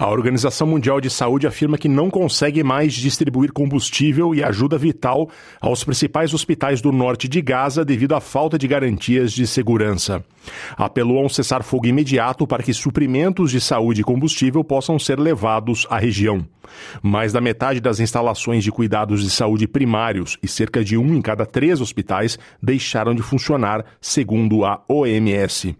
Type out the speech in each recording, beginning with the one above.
A Organização Mundial de Saúde afirma que não consegue mais distribuir combustível e ajuda vital aos principais hospitais do norte de Gaza devido à falta de garantias de segurança. Apelou a um cessar-fogo imediato para que suprimentos de saúde e combustível possam ser levados à região. Mais da metade das instalações de cuidados de saúde primários e cerca de um em cada três hospitais deixaram de funcionar, segundo a OMS.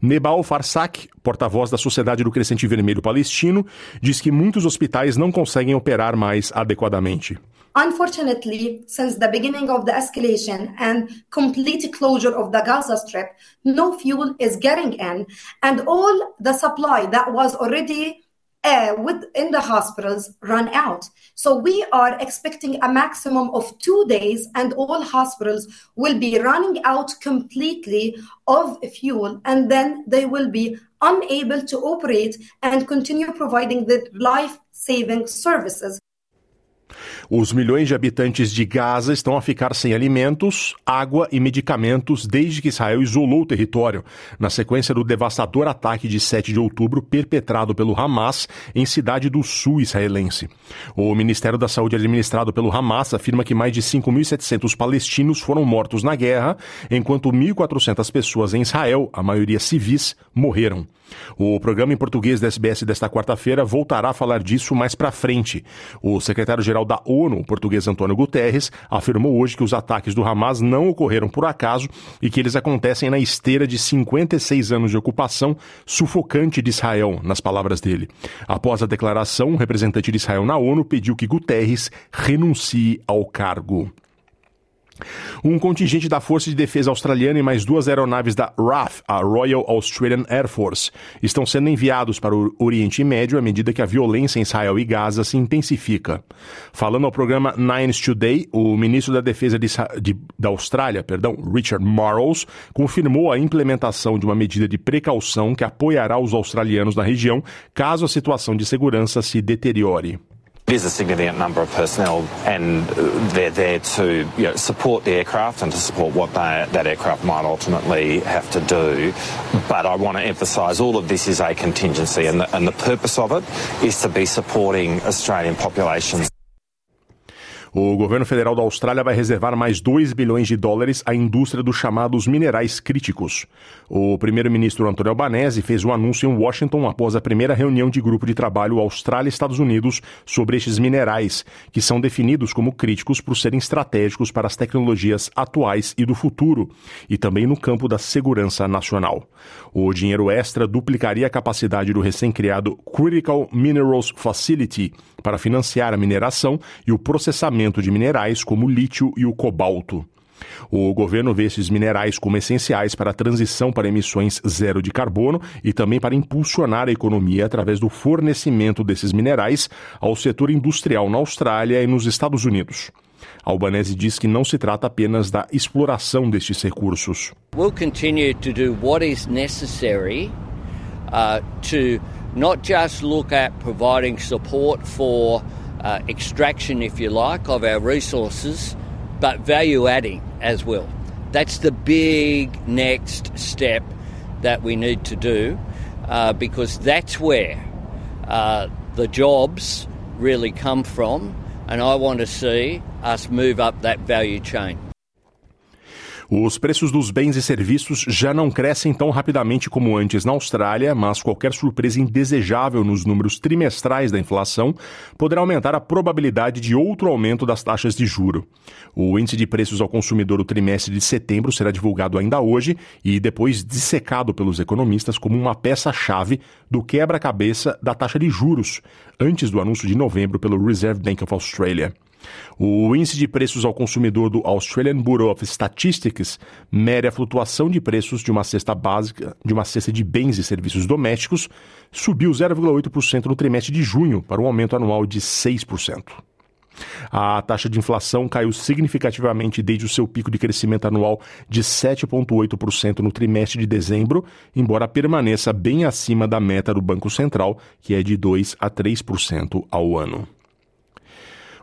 Nebal Farsak, porta-voz da Sociedade do Crescente Vermelho Palestino, diz que muitos hospitais não conseguem operar mais adequadamente. Unfortunately, since the beginning of the escalation and complete closure of the Gaza Strip, no fuel is getting in, and all the supply that was already uh, within the hospitals run out. So we are expecting a maximum of two days, and all hospitals will be running out completely of fuel, and then they will be unable to operate and continue providing the life saving services. Os milhões de habitantes de Gaza estão a ficar sem alimentos, água e medicamentos desde que Israel isolou o território, na sequência do devastador ataque de 7 de outubro perpetrado pelo Hamas em cidade do sul israelense. O Ministério da Saúde administrado pelo Hamas afirma que mais de 5.700 palestinos foram mortos na guerra, enquanto 1.400 pessoas em Israel, a maioria civis, morreram. O programa em português da SBS desta quarta-feira voltará a falar disso mais para frente. O secretário-geral da ONU, o português Antônio Guterres, afirmou hoje que os ataques do Hamas não ocorreram por acaso e que eles acontecem na esteira de 56 anos de ocupação sufocante de Israel, nas palavras dele. Após a declaração, o representante de Israel na ONU pediu que Guterres renuncie ao cargo. Um contingente da Força de Defesa Australiana e mais duas aeronaves da RAF, a Royal Australian Air Force, estão sendo enviados para o Oriente Médio à medida que a violência em Israel e Gaza se intensifica. Falando ao programa Nines Today, o ministro da Defesa de, de, da Austrália, perdão, Richard Marles, confirmou a implementação de uma medida de precaução que apoiará os australianos na região caso a situação de segurança se deteriore. It is a significant number of personnel, and uh, they're there to you know, support the aircraft and to support what they, that aircraft might ultimately have to do. But I want to emphasise all of this is a contingency, and the, and the purpose of it is to be supporting Australian populations. O governo federal da Austrália vai reservar mais 2 bilhões de dólares à indústria dos chamados minerais críticos. O primeiro-ministro Antônio Albanese fez o um anúncio em Washington após a primeira reunião de grupo de trabalho Austrália-Estados Unidos sobre estes minerais, que são definidos como críticos por serem estratégicos para as tecnologias atuais e do futuro, e também no campo da segurança nacional. O dinheiro extra duplicaria a capacidade do recém-criado Critical Minerals Facility para financiar a mineração e o processamento de minerais como o lítio e o cobalto. O governo vê esses minerais como essenciais para a transição para emissões zero de carbono e também para impulsionar a economia através do fornecimento desses minerais ao setor industrial na Austrália e nos Estados Unidos. Albanese diz que não se trata apenas da exploração destes recursos. We'll continue to do what is necessary uh, to not just look at providing support for uh, extraction, if you like, of our resources, but value adding as well. That's the big next step that we need to do uh, because that's where uh, the jobs really come from, and I want to see us move up that value chain. Os preços dos bens e serviços já não crescem tão rapidamente como antes na Austrália, mas qualquer surpresa indesejável nos números trimestrais da inflação poderá aumentar a probabilidade de outro aumento das taxas de juro. O índice de preços ao consumidor do trimestre de setembro será divulgado ainda hoje e depois dissecado pelos economistas como uma peça-chave do quebra-cabeça da taxa de juros, antes do anúncio de novembro pelo Reserve Bank of Australia. O índice de preços ao consumidor do Australian Bureau of Statistics mede a flutuação de preços de uma cesta básica, de uma cesta de bens e serviços domésticos, subiu 0,8% no trimestre de junho, para um aumento anual de 6%. A taxa de inflação caiu significativamente desde o seu pico de crescimento anual de 7,8% no trimestre de dezembro, embora permaneça bem acima da meta do Banco Central, que é de 2 a 3% ao ano.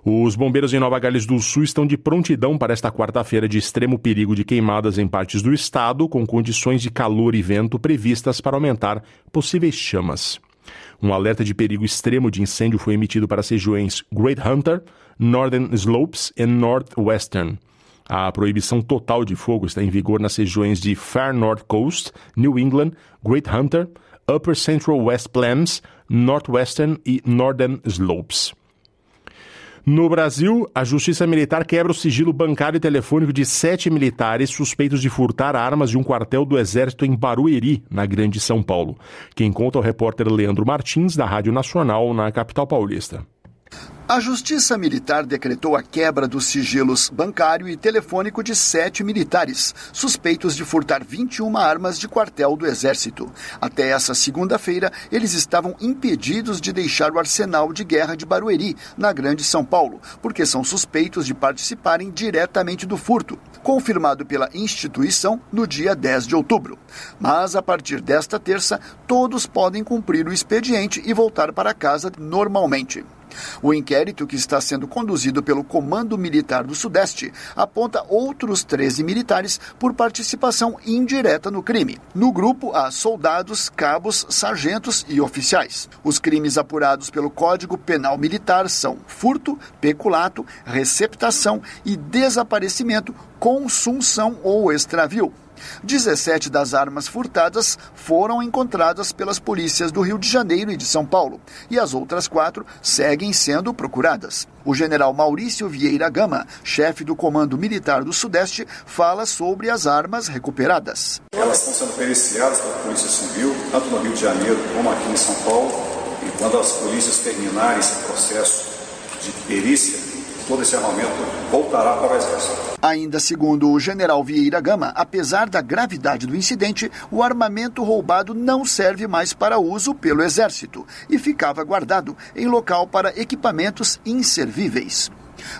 Os bombeiros em Nova Gales do Sul estão de prontidão para esta quarta-feira de extremo perigo de queimadas em partes do estado, com condições de calor e vento previstas para aumentar possíveis chamas. Um alerta de perigo extremo de incêndio foi emitido para as regiões Great Hunter, Northern Slopes e Northwestern. A proibição total de fogo está em vigor nas regiões de Far North Coast, New England, Great Hunter, Upper Central West Plains, Northwestern e Northern Slopes. No Brasil, a Justiça Militar quebra o sigilo bancário e telefônico de sete militares suspeitos de furtar armas de um quartel do Exército em Barueri, na Grande São Paulo. Quem conta é o repórter Leandro Martins, da Rádio Nacional, na capital paulista. A Justiça Militar decretou a quebra dos sigilos bancário e telefônico de sete militares, suspeitos de furtar 21 armas de quartel do Exército. Até essa segunda-feira, eles estavam impedidos de deixar o arsenal de guerra de Barueri, na Grande São Paulo, porque são suspeitos de participarem diretamente do furto, confirmado pela instituição no dia 10 de outubro. Mas, a partir desta terça, todos podem cumprir o expediente e voltar para casa normalmente. O inquérito, que está sendo conduzido pelo Comando Militar do Sudeste, aponta outros 13 militares por participação indireta no crime. No grupo há soldados, cabos, sargentos e oficiais. Os crimes apurados pelo Código Penal Militar são furto, peculato, receptação e desaparecimento, consunção ou extravio. 17 das armas furtadas foram encontradas pelas polícias do Rio de Janeiro e de São Paulo, e as outras quatro seguem sendo procuradas. O general Maurício Vieira Gama, chefe do Comando Militar do Sudeste, fala sobre as armas recuperadas. Elas estão sendo periciadas pela Polícia Civil, tanto no Rio de Janeiro como aqui em São Paulo, e quando as polícias terminarem esse processo de perícia, todo esse armamento voltará para o Exército. Ainda segundo o general Vieira Gama, apesar da gravidade do incidente, o armamento roubado não serve mais para uso pelo Exército e ficava guardado em local para equipamentos inservíveis.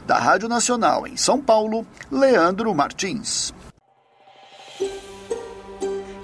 Da Rádio Nacional em São Paulo, Leandro Martins.